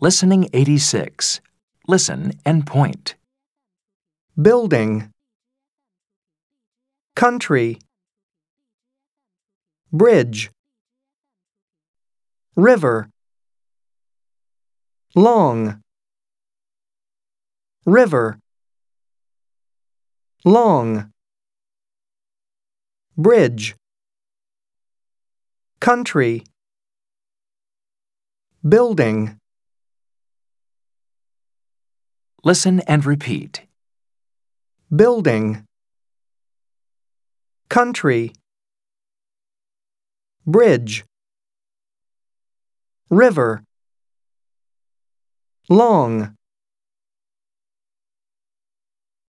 Listening 86. Listen and point. building, country, bridge, river, long, river, long, bridge, country, building. Listen and repeat. building, country, bridge, river, long,